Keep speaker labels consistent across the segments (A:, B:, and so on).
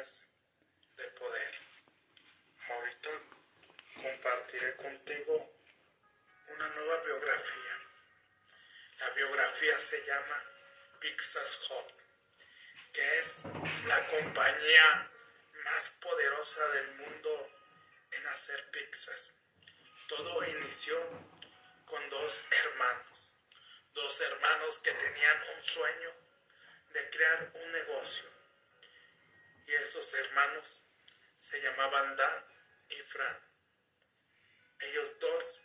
A: de poder. Ahorita compartiré contigo una nueva biografía. La biografía se llama Pixar's Hot, que es la compañía más poderosa del mundo en hacer pizzas. Todo inició con dos hermanos, dos hermanos que tenían un sueño de crear un negocio. Y esos hermanos se llamaban Dan y Fran. Ellos dos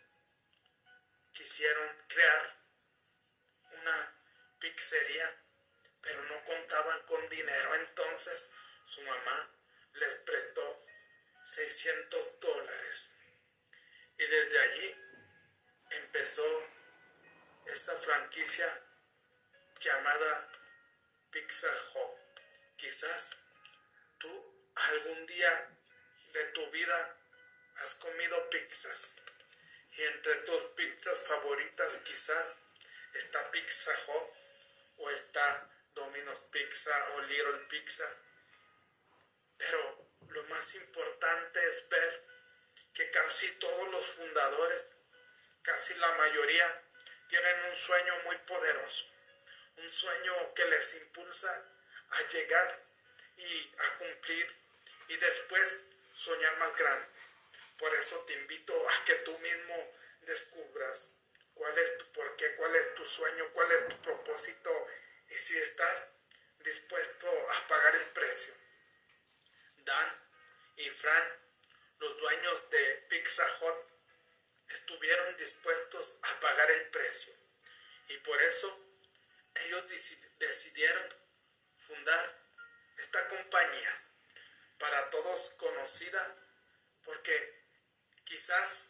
A: quisieron crear una pizzería, pero no contaban con dinero. Entonces su mamá les prestó 600 dólares. Y desde allí empezó esa franquicia llamada Pizza Hut. Quizás tú algún día de tu vida has comido pizzas y entre tus pizzas favoritas quizás está Pizza Hut o está Domino's Pizza o Little Pizza. Pero lo más importante es ver que casi todos los fundadores, casi la mayoría, tienen un sueño muy poderoso, un sueño que les impulsa a llegar y a cumplir y después soñar más grande. Por eso te invito a que tú mismo descubras cuál es tu porqué, cuál es tu sueño, cuál es tu propósito y si estás dispuesto a pagar el precio. Dan y Fran, los dueños de Pizza Hut, estuvieron dispuestos a pagar el precio. Y por eso ellos decidieron conocida, porque quizás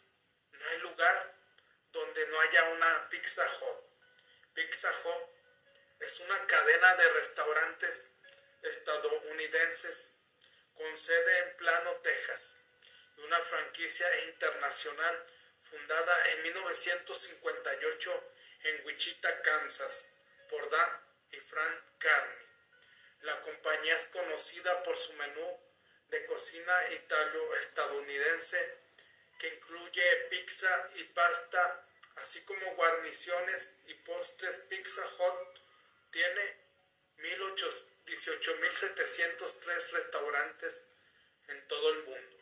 A: no hay lugar donde no haya una Pizza Hut. Pizza Hut es una cadena de restaurantes estadounidenses con sede en Plano, Texas, y una franquicia internacional fundada en 1958 en Wichita, Kansas, por Dan y Frank Carney. La compañía es conocida por su menú de cocina italo-estadounidense que incluye pizza y pasta, así como guarniciones y postres. Pizza Hut tiene 18.703 restaurantes en todo el mundo.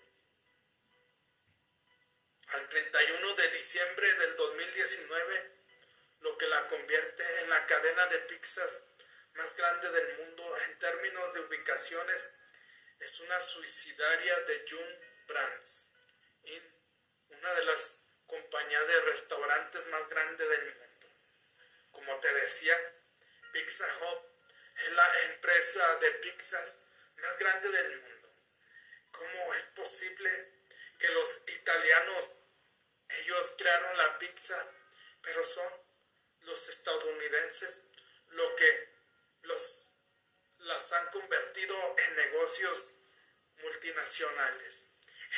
A: Al 31 de diciembre del 2019, lo que la convierte en la cadena de pizzas más grande del mundo en términos de ubicaciones es una suicidaria de June Brands, una de las compañías de restaurantes más grandes del mundo. Como te decía, Pizza Hut es la empresa de pizzas más grande del mundo. ¿Cómo es posible que los italianos, ellos crearon la pizza, pero son los estadounidenses lo que los, las han convertido en negocios multinacionales,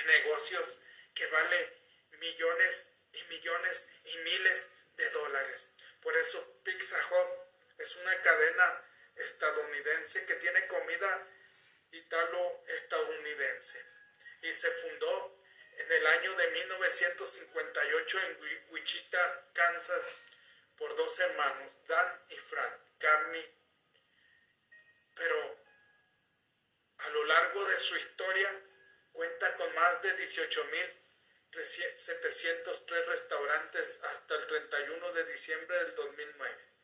A: en negocios que valen millones y millones y miles de dólares. Por eso Pizza Hut es una cadena estadounidense que tiene comida italo-estadounidense y se fundó en el año de 1958 en Wichita, Kansas, por dos hermanos, Dan y Frank Carney. Pero a lo largo de su historia cuenta con más de 18.703 restaurantes hasta el 31 de diciembre del 2009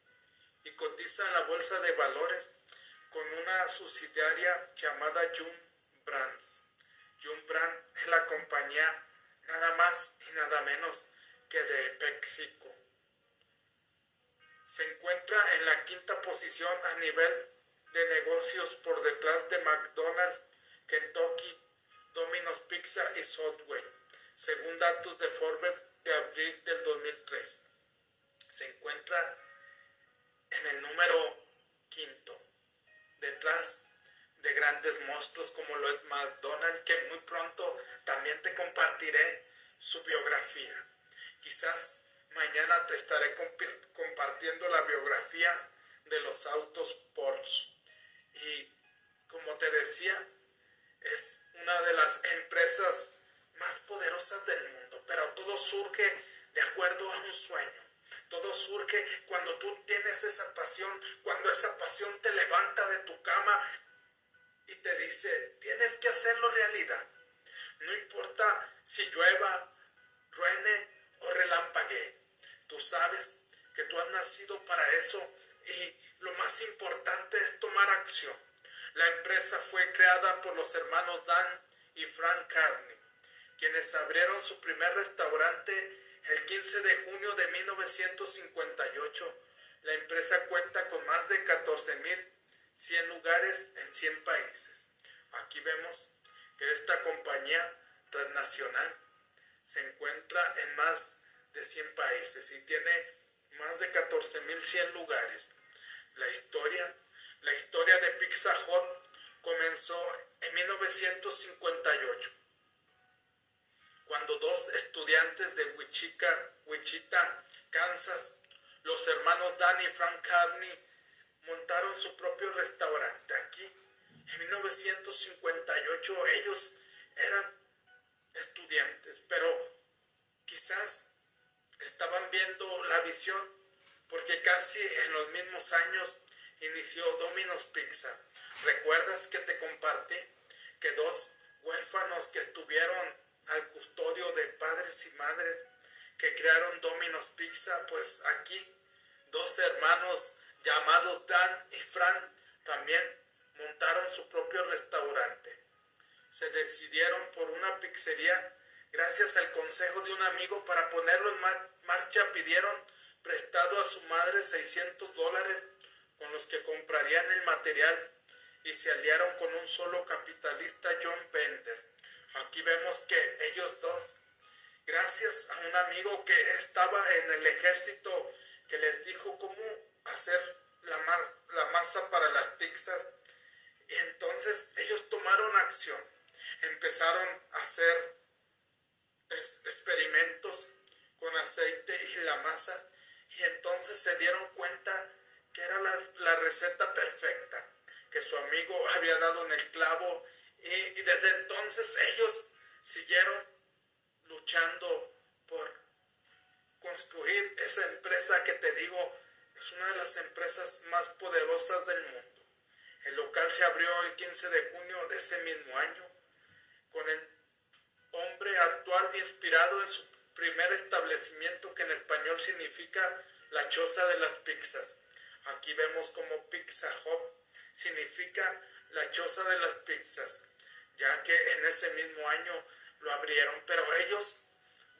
A: y cotiza en la bolsa de valores con una subsidiaria llamada Jun Brands. Jun Brand es la compañía nada más y nada menos que de PepsiCo. Se encuentra en la quinta posición a nivel de negocios por detrás de McDonald's, Kentucky, Domino's Pizza y Subway, según datos de Forbes de abril del 2003. Se encuentra en el número quinto, detrás de grandes monstruos como lo es McDonald's, que muy pronto también te compartiré su biografía. Quizás mañana te estaré compartiendo la biografía de los autos Porsche. Y como te decía, es una de las empresas más poderosas del mundo, pero todo surge de acuerdo a un sueño. Todo surge cuando tú tienes esa pasión, cuando esa pasión te levanta de tu cama y te dice, tienes que hacerlo realidad. No importa si llueva, truene o relampaguee. Tú sabes que tú has nacido para eso y lo más importante es tomar acción. La empresa fue creada por los hermanos Dan y Frank Carney, quienes abrieron su primer restaurante el 15 de junio de 1958. La empresa cuenta con más de 14.100 lugares en 100 países. Aquí vemos que esta compañía transnacional se encuentra en más de 100 países y tiene más de 14.100 lugares. La historia, la historia de Pizza Hut comenzó en 1958, cuando dos estudiantes de Wichita, Wichita, Kansas, los hermanos Danny y Frank Carney, montaron su propio restaurante aquí. En 1958 ellos eran estudiantes, pero quizás estaban viendo la visión porque casi en los mismos años inició Domino's Pizza. ¿Recuerdas que te compartí que dos huérfanos que estuvieron al custodio de padres y madres que crearon Domino's Pizza, pues aquí dos hermanos llamados Dan y Fran también montaron su propio restaurante. Se decidieron por una pizzería gracias al consejo de un amigo para ponerlo en marcha pidieron prestado a su madre 600 dólares con los que comprarían el material y se aliaron con un solo capitalista John Bender. Aquí vemos que ellos dos, gracias a un amigo que estaba en el ejército, que les dijo cómo hacer la, la masa para las pizzas, y entonces ellos tomaron acción, empezaron a hacer experimentos con aceite y la masa y entonces se dieron cuenta que era la, receta perfecta, que su amigo había dado en el clavo y, desde entonces ellos siguieron luchando por construir esa empresa que te digo es una de las empresas más poderosas del mundo. El local se abrió el 15 de junio de ese mismo año con el hombre actual inspirado en su primer establecimiento que en español significa la choza de las pizzas. Aquí vemos como Pizza Hut significa la choza de las pizzas, ya que en ese mismo año lo abrieron, pero ellos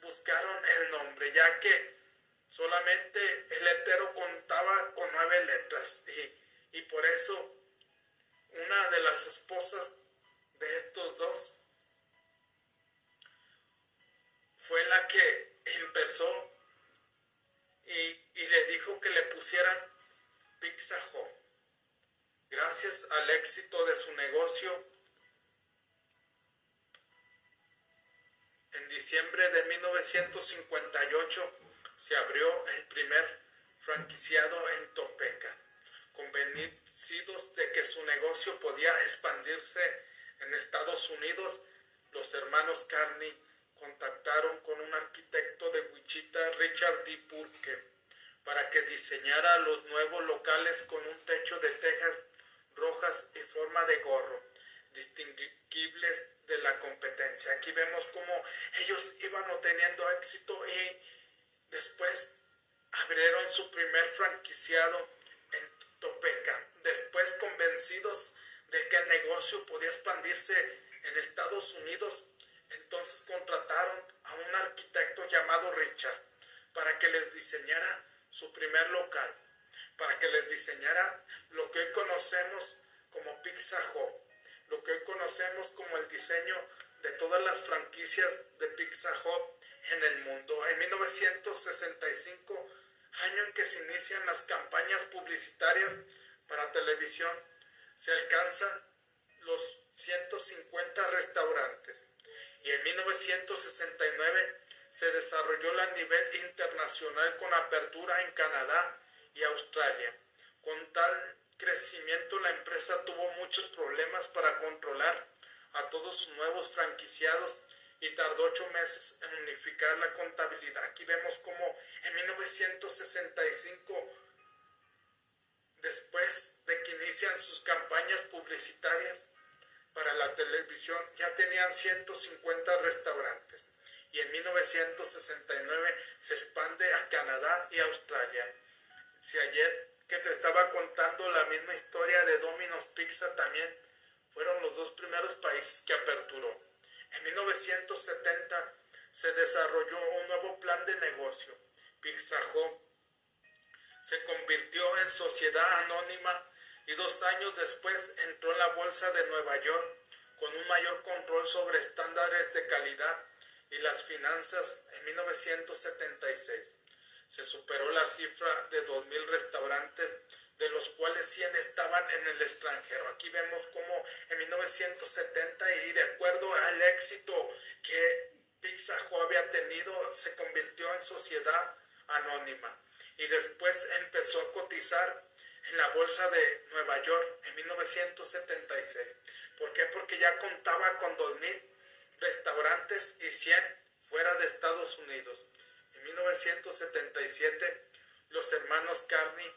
A: buscaron el nombre, ya que solamente el letrero contaba con nueve letras y por eso una de las esposas y, le dijo que le pusieran Pizza. Gracias al éxito de su negocio, en diciembre de 1958 se abrió el primer franquiciado en Topeka, convencidos de que su negocio podía expandirse en Estados Unidos, los hermanos Carney contactaron con un arquitecto de Wichita, Richard D. Purke, para que diseñara los nuevos locales con un techo de tejas rojas y forma de gorro, distinguibles de la competencia. Aquí vemos cómo ellos iban obteniendo éxito y después abrieron su primer franquiciado en Topeka. Después, convencidos de que el negocio podía expandirse en Estados Unidos, entonces contrataron llamado Richard para que les diseñara su primer local, para que les diseñara lo que hoy conocemos como Pizza Hut, lo que hoy conocemos como el diseño de todas las franquicias de Pizza Hut en el mundo. En 1965, año en que se inician las campañas publicitarias para televisión, se alcanzan los 150 restaurantes y en 1969 se desarrolló a nivel internacional con apertura en Canadá y Australia. Con tal crecimiento la empresa tuvo muchos problemas para controlar a todos sus nuevos franquiciados y tardó ocho meses en unificar la contabilidad. Aquí vemos como en 1965, después de que inician sus campañas publicitarias para la televisión, ya tenían 150 restaurantes y en 1969 se expande a Canadá y Australia. Si ayer que te estaba contando la misma historia de Domino's Pizza también fueron los dos primeros países que aperturó. En 1970 se desarrolló un nuevo plan de negocio. Pizza Hut se convirtió en sociedad anónima y dos años después entró en la Bolsa de Nueva York con un mayor control sobre estándares de calidad y las finanzas en 1976. Se superó la cifra de 2.000 restaurantes de los cuales 100 estaban en el extranjero. Aquí vemos cómo en 1970 y de acuerdo al éxito que Pizza Hut había tenido, se convirtió en sociedad anónima y después empezó a cotizar en la bolsa de Nueva York en 1976. ¿Por qué? Porque ya contaba con 2.000 restaurantes y 100 fuera de Estados Unidos. En 1977 los hermanos Carney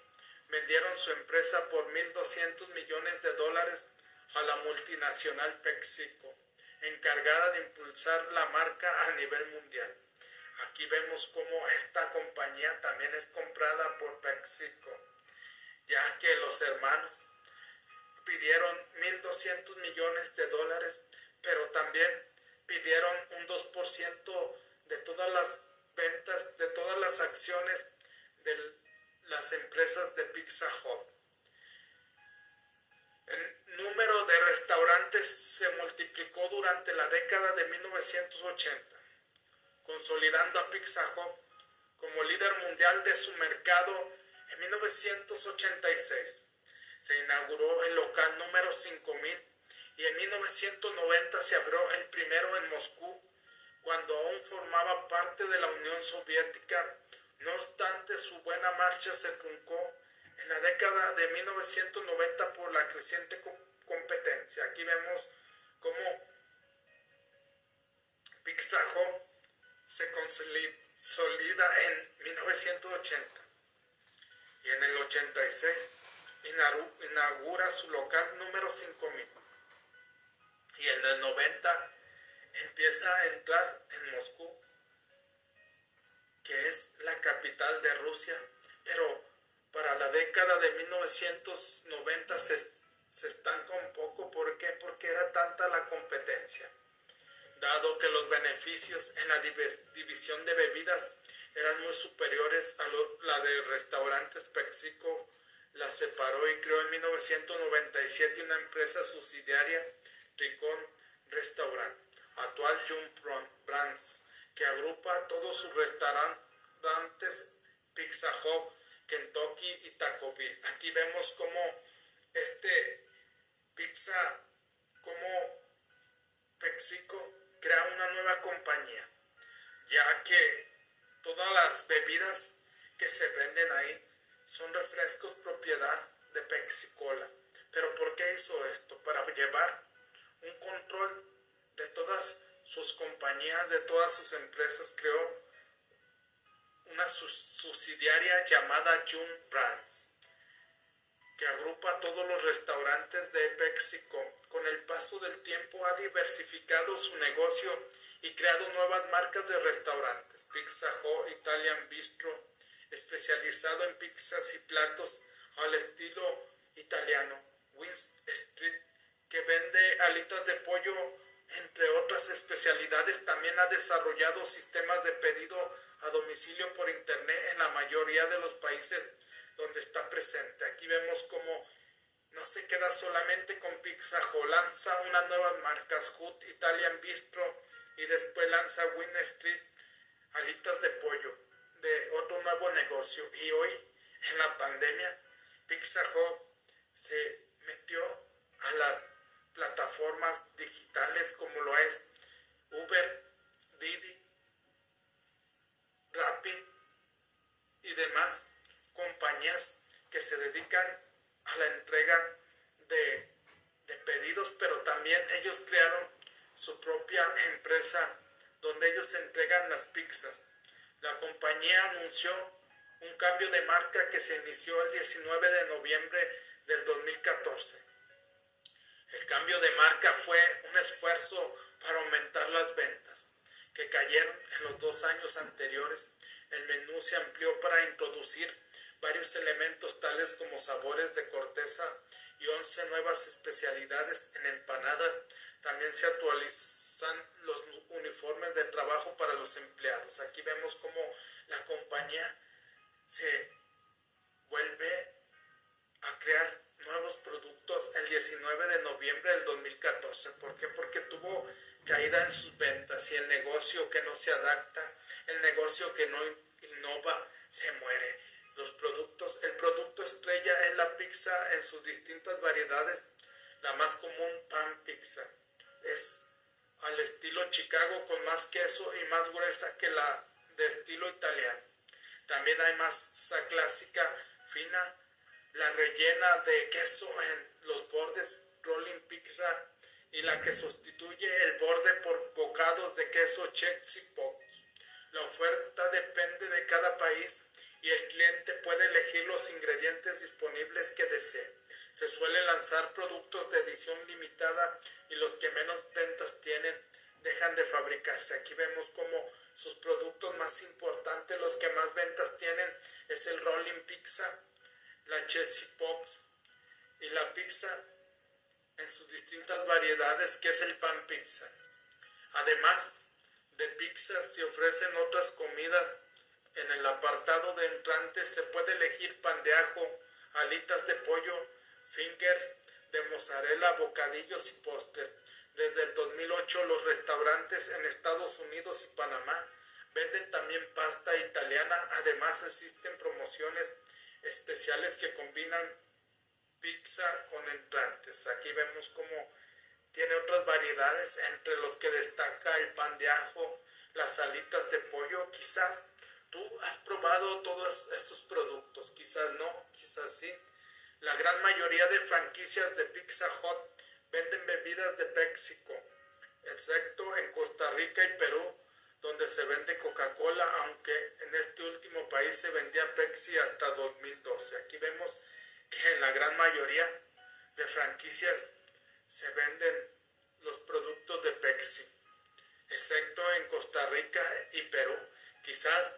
A: vendieron su empresa por 1.200 millones de dólares a la multinacional PepsiCo, encargada de impulsar la marca a nivel mundial. Aquí vemos cómo esta compañía también es comprada por PepsiCo, ya que los hermanos pidieron 1.200 millones de dólares, pero también pidieron un 2% de todas las ventas, de todas las acciones del las empresas de Pizza Hut. El número de restaurantes se multiplicó durante la década de 1980, consolidando a Pizza Hut como líder mundial de su mercado en 1986. Se inauguró el local número 5000 y en 1990 se abrió el primero en Moscú, cuando aún formaba parte de la Unión Soviética. No obstante, su buena marcha se truncó en la década de 1990 por la creciente competencia. Aquí vemos cómo Pixajo se consolida en 1980 y en el 86 inaugura su local número 5000 y en el 90 empieza a entrar en Moscú que es la capital de Rusia, pero para la década de 1990 se, se estanca un poco. ¿Por qué? Porque era tanta la competencia. Dado que los beneficios en la división de bebidas eran muy superiores a la de restaurantes, PepsiCo la separó y creó en 1997 una empresa subsidiaria, Ricon Restaurant, actual Jump Brands que agrupa todos sus restaurantes Pizza Hut, Kentucky y Taco Bell. Aquí vemos cómo este pizza, como PepsiCo crea una nueva compañía, ya que todas las bebidas que se venden ahí son refrescos propiedad de Pepsi Cola. Pero ¿por qué hizo esto? Para llevar un control de todas sus compañías, de todas sus empresas, creó una subsidiaria llamada June Brands, que agrupa todos los restaurantes de PepsiCo. Con el paso del tiempo ha diversificado su negocio y creado nuevas marcas de restaurantes. Pizza Hut, Italian Bistro, especializado en pizzas y platos al estilo italiano. Street, que vende alitas de pollo entre otras especialidades, también ha desarrollado sistemas de pedido a domicilio por Internet en la mayoría de los países donde está presente. Aquí vemos cómo no se queda solamente con Pizza Hut, lanza unas nuevas marcas, Hut, Italian Bistro, y después lanza Win Street, alitas de pollo, de otro nuevo negocio. Y hoy, en la pandemia, Pizza Hut se metió a las plataformas digitales como lo es Uber, Didi, Rappi y demás compañías que se dedican a la entrega de de pedidos, pero también ellos crearon su propia empresa donde ellos entregan las pizzas. La compañía anunció un cambio de marca que se inició el 19 de noviembre del 2014. El cambio de marca fue un esfuerzo para aumentar las ventas, que cayeron en los dos años anteriores. El menú se amplió para introducir varios elementos tales como sabores de corteza y 11 nuevas especialidades en empanadas. También se actualizan los uniformes de trabajo para los empleados. Aquí vemos cómo la compañía se vuelve a crear el 19 de noviembre del 2014. ¿Por qué? Porque tuvo caída en sus ventas y el negocio que no se adapta, el negocio que no innova, se muere. Los productos, el producto estrella es la pizza en sus distintas variedades. La más común, pan pizza. Es al estilo Chicago con más queso y más gruesa que la de estilo italiano. También hay masa clásica fina, la rellena de queso en los bordes, rolling pizza, y la que sustituye el borde por bocados de queso Chex y Pops. La oferta depende de cada país y el cliente puede elegir los ingredientes disponibles que desee. Se suele lanzar productos de edición limitada y los que menos ventas tienen dejan de fabricarse. Aquí vemos como sus productos más importantes, los que más ventas tienen, es el Rolling Pizza, la Chelsea Pops y la pizza en sus distintas variedades, que es el pan pizza. Además de pizza, se ofrecen otras comidas. En el apartado de entrantes se puede elegir pan de ajo, alitas de pollo, fingers de mozzarella, bocadillos y postres. Desde el 2008 los restaurantes en Estados Unidos y Panamá venden también pasta italiana. Además existen promociones especiales que combinan pizza con entrantes. Aquí vemos como tiene otras variedades entre los que destaca el pan de ajo, las alitas de pollo. Quizás tú has probado todos estos productos, quizás no, quizás sí. La gran mayoría de franquicias de Pizza Hut venden bebidas de Péxico, excepto en Costa Rica y Perú, donde se vende Coca-Cola, aunque en este último país se vendía Pepsi hasta 2012. Aquí vemos que en la gran mayoría de franquicias se venden los productos de Pepsi, excepto en Costa Rica y Perú. Quizás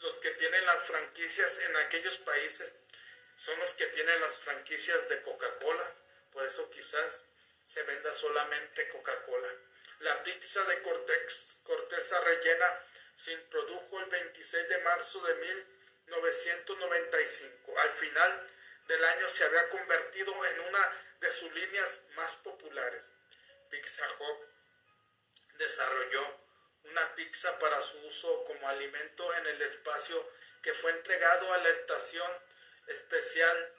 A: los que tienen las franquicias en aquellos países son los que tienen las franquicias de Coca-Cola, por eso quizás se venda solamente Coca-Cola. La pizza de cortex, corteza rellena se introdujo el 26 de marzo de 1995. Al final del año se había convertido en una de sus líneas más populares. Pizza Hut desarrolló una pizza para su uso como alimento en el espacio que fue entregado a la Estación Espacial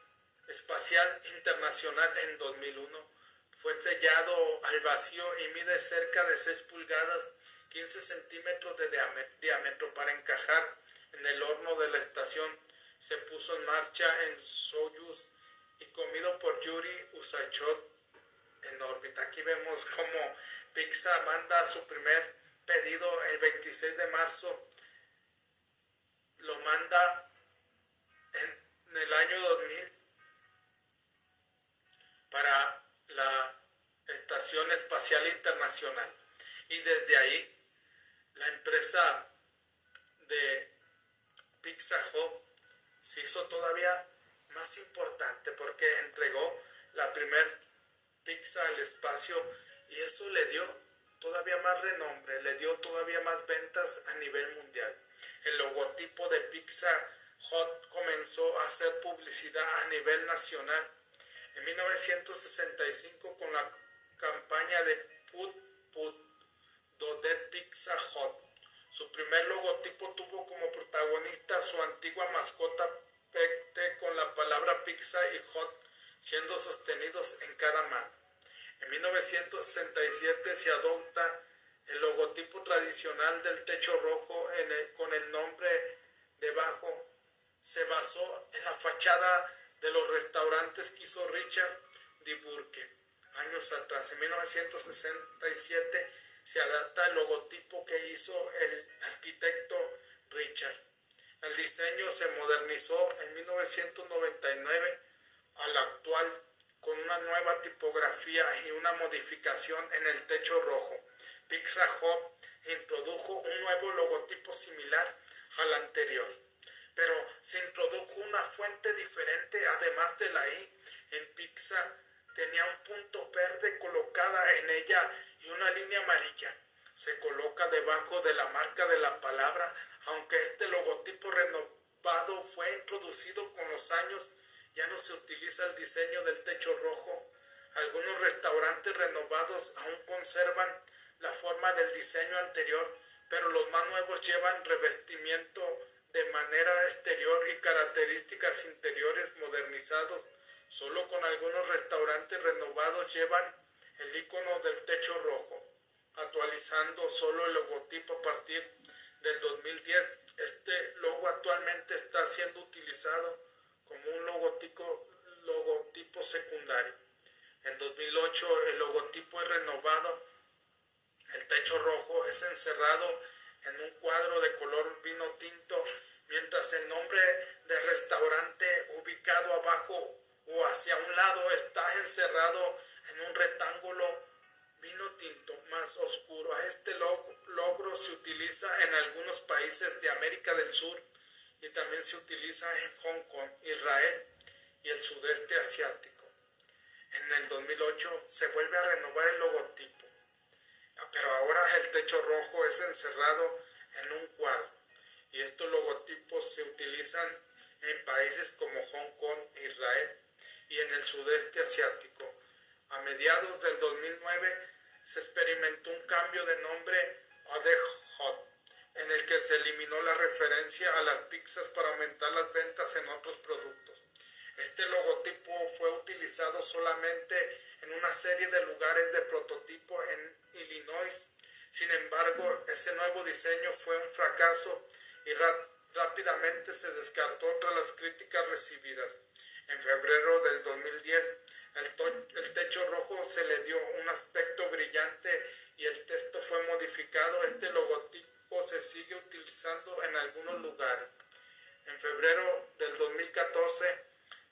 A: Internacional en 2001. Fue sellado al vacío y mide cerca de 6 pulgadas, 15 centímetros de diámetro para encajar en el horno de la estación. Se puso en marcha en Soyuz y comido por Yuri Usachot en órbita. Aquí vemos cómo Pixar manda su primer pedido el 26 de marzo. Lo manda en el año 2000 para la Estación Espacial Internacional. Y desde ahí, la empresa de Pizza Hut se hizo todavía más importante porque entregó la primer pizza al espacio y eso le dio todavía más renombre, le dio todavía más ventas a nivel mundial. El logotipo de Pizza Hut comenzó a hacer publicidad a nivel nacional en 1965 con la campaña de Put Put de Pizza Hut. Su primer logotipo tuvo como protagonista su antigua mascota Pecte con la palabra pizza y hot siendo sostenidos en cada mano. En 1967 se adopta el logotipo tradicional del techo rojo con el nombre debajo. Se basó en la fachada de los restaurantes que hizo Richard Burke. Años atrás, en 1967, se adapta el logotipo que hizo el arquitecto Richard. El diseño se modernizó en 1999 al actual con una nueva tipografía y una modificación en el techo rojo. Pizza Hut introdujo un nuevo logotipo similar al anterior, pero se introdujo una fuente diferente además de la I. En Pizza tenía un punto verde colocada en ella y una línea amarilla. Se coloca debajo de la marca de la palabra, aunque este logotipo renovado fue introducido con los años, ya no se utiliza el diseño del techo rojo. Algunos restaurantes renovados aún conservan la forma del diseño anterior, pero los más nuevos llevan revestimiento de manera exterior y características interiores modernizados. Solo con algunos restaurantes renovados llevan el icono del techo rojo, actualizando solo el logotipo a partir del 2010. Este logo actualmente está siendo utilizado como un logotipo, logotipo secundario. En 2008 el logotipo es renovado el techo rojo es encerrado en un cuadro de color vino tinto, mientras el nombre del restaurante ubicado abajo o hacia un lado está encerrado en un rectángulo vino tinto más oscuro. Este logro se utiliza en algunos países de América del Sur y también se utiliza en Hong Kong, Israel y el sudeste asiático. En el 2008 se vuelve a renovar el logotipo pero ahora el techo rojo es encerrado en un cuadro y estos logotipos se utilizan en países como Hong Kong, Israel y en el sudeste asiático. A mediados del 2009 se experimentó un cambio de nombre a The Hot, en el que se eliminó la referencia a las pizzas para aumentar las ventas en otros productos. Este logotipo fue utilizado solamente en una serie de lugares de prototipo en Illinois. Sin embargo, ese nuevo diseño fue un fracaso y rápidamente se descartó tras las críticas recibidas. En febrero del 2010, el, el techo rojo se le dio un aspecto brillante y el texto fue modificado. Este logotipo se sigue utilizando en algunos lugares. En febrero del 2014,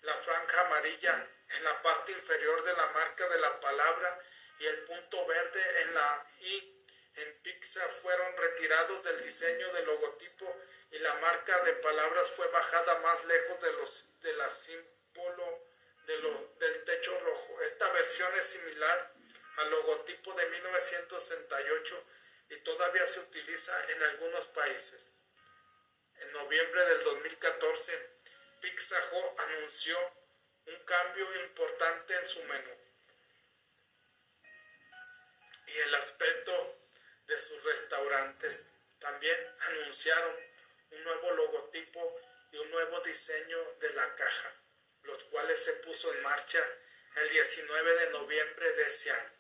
A: la franja amarilla en la parte inferior de la marca de la palabra y el punto verde en la I en Pixar fueron retirados del diseño del logotipo y la marca de palabras fue bajada más lejos de los de la símbolo de lo, del techo rojo. Esta versión es similar al logotipo de 1968 y todavía se utiliza en algunos países. En noviembre del 2014, Pizza anunció un cambio importante en su menú y el aspecto de sus restaurantes. También anunciaron un nuevo logotipo y un nuevo diseño de la caja, los cuales se puso en marcha el 19 de noviembre de ese año.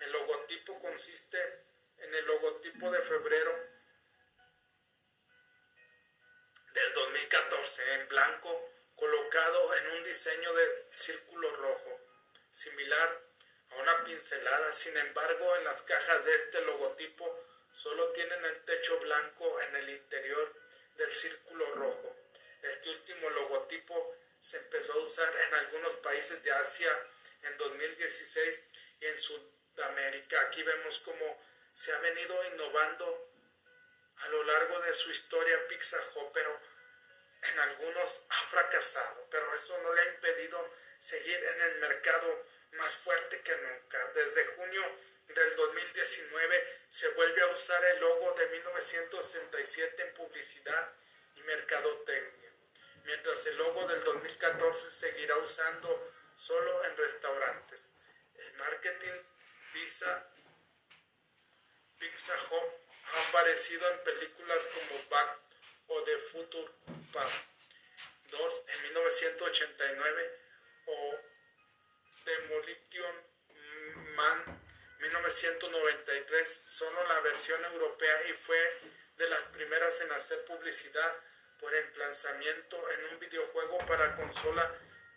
A: El logotipo consiste en el logotipo de febrero del 2014 en blanco colocado en un diseño de círculo rojo, similar a una pincelada. Sin embargo, en las cajas de este logotipo solo tienen el techo blanco en el interior del círculo rojo. Este último logotipo se empezó a usar en algunos países de Asia en 2016 y en Sudamérica. Aquí vemos cómo se ha venido innovando a lo largo de su historia Pizza pero en algunos ha fracasado, pero eso no le ha impedido seguir en el mercado más fuerte que nunca. Desde junio del 2019 se vuelve a usar el logo de 1967 en publicidad y mercadotecnia, mientras el logo del 2014 seguirá usando solo en restaurantes. El marketing Pizza, Pizza ha aparecido en películas como Back o The Future Park 2 en 1989 o Demolition Man 1993, solo la versión europea y fue de las primeras en hacer publicidad por emplazamiento en un videojuego para consola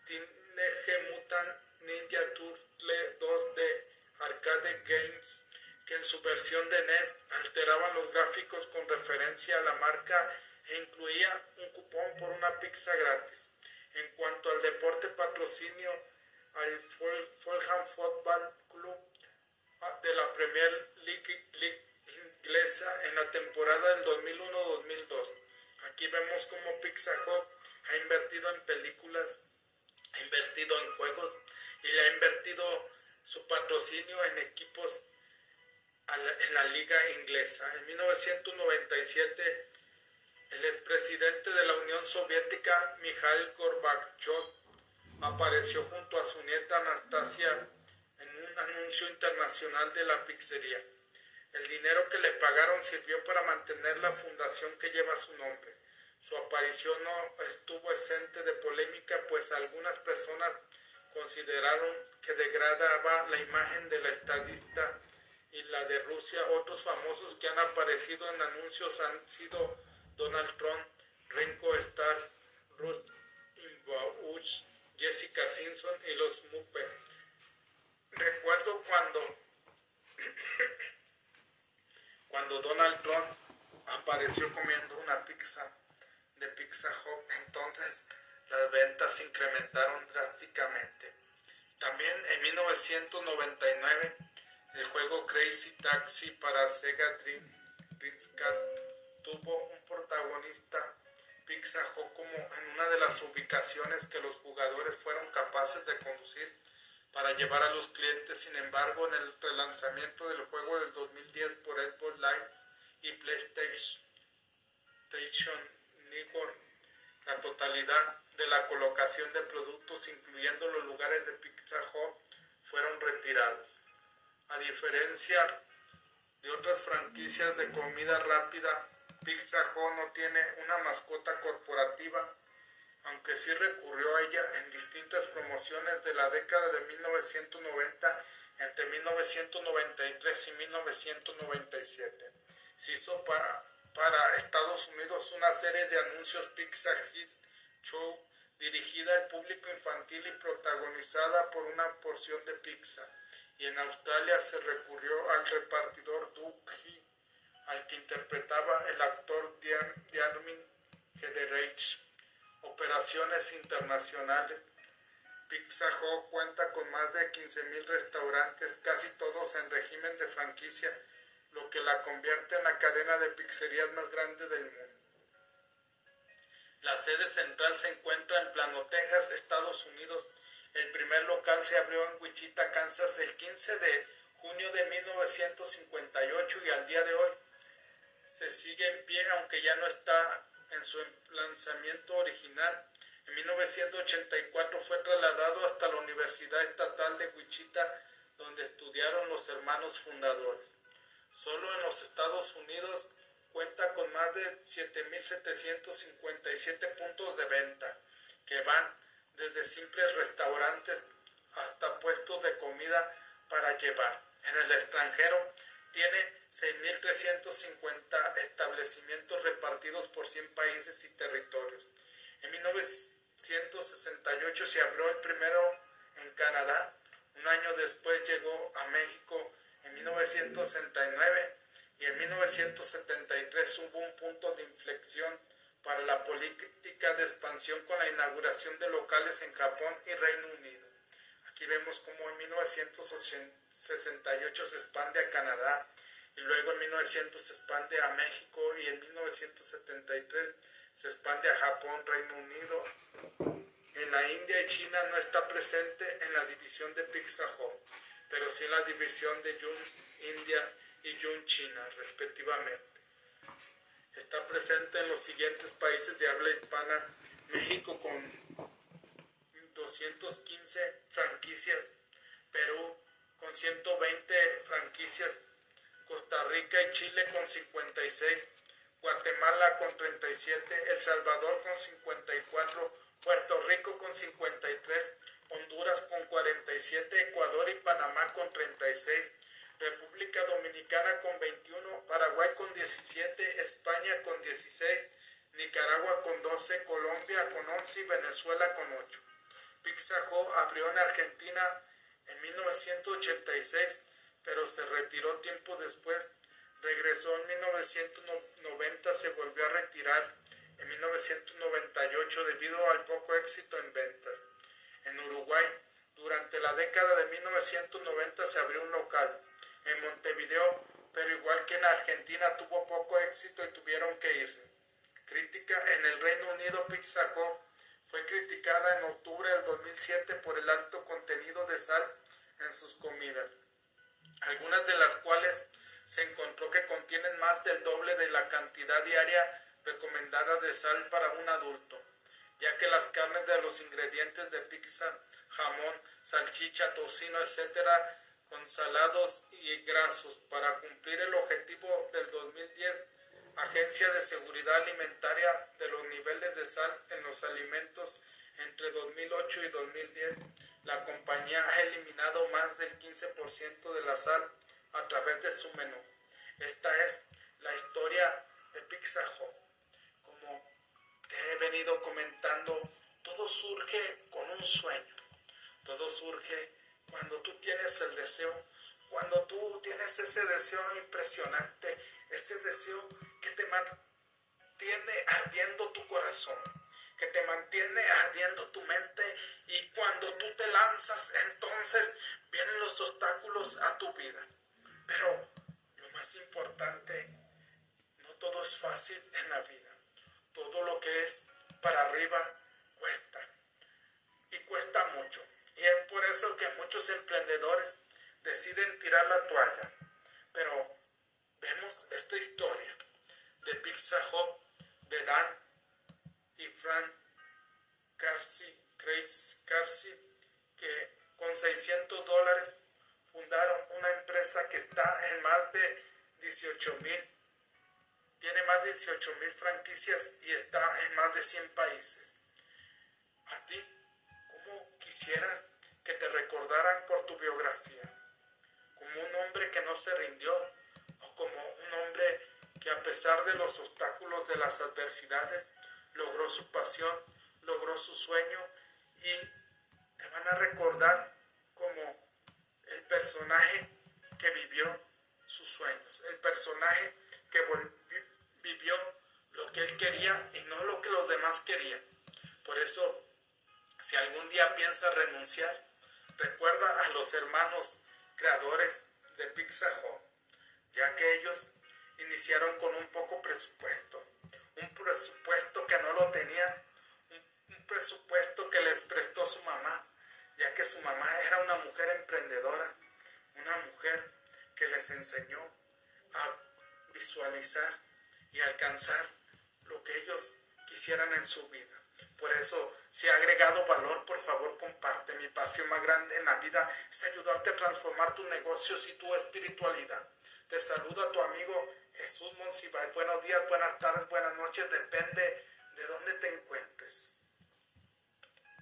A: Teenage Mutant Ninja Turtle 2 de Arcade Games, que en su versión de NES alteraban los gráficos con referencia a la marca e incluía un cupón por una pizza gratis. En cuanto al deporte patrocinio, al Fulham Football Club de la Premier League, inglesa en la temporada del 2001-2002. Aquí vemos cómo Pizza Hut ha invertido en películas, ha invertido en juegos y le ha invertido su patrocinio en equipos en la liga inglesa. En 1997, el expresidente de la Unión Soviética, Mikhail Gorbachev, apareció junto a su nieta Anastasia en un anuncio internacional de la pizzería. El dinero que le pagaron sirvió para mantener la fundación que lleva su nombre. Su aparición no estuvo exente de polémica, pues algunas personas consideraron que degradaba la imagen de la estadista y la de Rusia. Otros famosos que han aparecido en anuncios han sido Donald Trump, Ringo Starr, Ruth Imbauch, Jessica Simpson y los Muppets. Recuerdo cuando, cuando Donald Trump apareció comiendo una pizza de Pizza Hut, entonces las ventas se incrementaron drásticamente. También en 1999 el juego Crazy Taxi para Sega Dreamcast tuvo un protagonista Pizza Hut como en una de las ubicaciones que los jugadores fueron capaces de conducir para llevar a los clientes. Sin embargo, en el relanzamiento del juego del 2010 por Xbox Live y PlayStation Network, la totalidad de la colocación de productos, incluyendo los lugares de Pizza Hut, fueron retirados. A diferencia de otras franquicias de comida rápida, Pizza Hut no tiene una mascota corporativa, aunque sí recurrió a ella en distintas promociones de la década de 1990 entre 1993 y 1997. Se hizo para, para Estados Unidos una serie de anuncios Pizza Hit Show dirigida al público infantil y protagonizada por una porción de pizza. Y en Australia se recurrió al repartidor Doug al que interpretaba el actor Diarmin Hederich. Operaciones internacionales. Pizza Hut cuenta con más de 15.000 restaurantes, casi todos en régimen de franquicia, lo que la convierte en la cadena de pizzerías más grande del mundo. La sede central se encuentra en Plano, Texas, Estados Unidos. El primer local se abrió en Wichita, Kansas, el 15 de junio de 1958 y al día de hoy se sigue en pie, aunque ya no está en su lanzamiento original. En 1984 fue trasladado hasta la Universidad Estatal de Wichita, donde estudiaron los hermanos fundadores. Solo en los Estados Unidos cuenta con más de 7.757 puntos de venta, que van desde simples restaurantes hasta puestos de comida para llevar. En el extranjero tiene 6.350 establecimientos repartidos por 100 países y territorios. En 1968 se abrió el primero en Canadá. Un año después llegó a México en 1969 y en 1973 hubo un punto de inflexión para la política de expansión con la inauguración de locales en Japón y Reino Unido. Aquí vemos cómo en 1968 se expande a Canadá y luego en 1900 se expande a México y en 1973 se expande a Japón, Reino Unido. En la India y China no está presente en la división de Pizza Hut, pero sí en la división de Yun India y Yun China, respectivamente. Está presente en los siguientes países de habla hispana, México con 215 franquicias, Perú con 120 franquicias, Costa Rica y Chile con 56, Guatemala con 37, El Salvador con 54, Puerto Rico con 53, Honduras con 47, Ecuador y Panamá con 36, República Dominicana con 21, Paraguay con 17, España con 16, Nicaragua con 12, Colombia con 11 y Venezuela con 8. Pizza Hut abrió en Argentina en 1986, pero se retiró tiempo después. Regresó en 1990, se volvió a retirar en 1998 debido al poco éxito en ventas. En Uruguay, durante la década de 1990 se abrió un local en Montevideo, pero igual que en Argentina tuvo poco éxito y tuvieron que irse. Crítica en el Reino Unido Pizza fue criticada en octubre del 2007 por el alto contenido de sal en sus comidas, algunas de las cuales se encontró que contienen más del doble de la cantidad diaria recomendada de sal para un adulto, ya que las carnes de los ingredientes de pizza, jamón, salchicha, tocino, etcétera, con salados y grasos para cumplir el objetivo del 2010 Agencia de Seguridad Alimentaria de los niveles de sal en los alimentos entre 2008 y 2010, la compañía ha eliminado más del 15% de la sal a través de su menú. Esta es la historia de Pizza Hut. Como te he venido comentando, todo surge con un sueño. Todo surge cuando tú tienes el deseo, cuando tú tienes ese deseo impresionante, ese deseo que te mantiene ardiendo tu corazón, que te mantiene ardiendo tu mente y cuando tú te lanzas, entonces vienen los obstáculos a tu vida. Pero lo más importante, no todo es fácil en la vida. Todo lo que es para arriba cuesta y cuesta mucho. Y es por eso que muchos emprendedores deciden tirar la toalla. Pero vemos esta historia de Pizza Hut de Dan y Frank Carsi, que con 600 dólares fundaron una empresa que está en más de 18 mil, tiene más de 18 mil franquicias y está en más de 100 países. A ti, ¿cómo quisieras que te recordaran por tu biografía? Como un hombre que no se rindió o como un hombre que a pesar de los obstáculos de las adversidades logró su pasión, logró su sueño y te van a recordar como el personaje que vivió sus sueños, el personaje que vivió lo que él quería y no lo que los demás querían. Por eso, si algún día piensa renunciar, recuerda a los hermanos creadores de Pizza Hut, ya que ellos iniciaron con un poco presupuesto, un presupuesto que no lo tenía, un, presupuesto que les prestó su mamá, ya que su mamá era una mujer emprendedora, una mujer que les enseñó a visualizar y alcanzar lo que ellos quisieran en su vida. Por eso, si ha agregado valor, por favor comparte. Mi pasión más grande en la vida es ayudarte a transformar tus negocios y tu espiritualidad. Te saluda tu amigo Jesús Monsiváis. Buenos días, buenas tardes, buenas noches, depende de dónde te encuentres.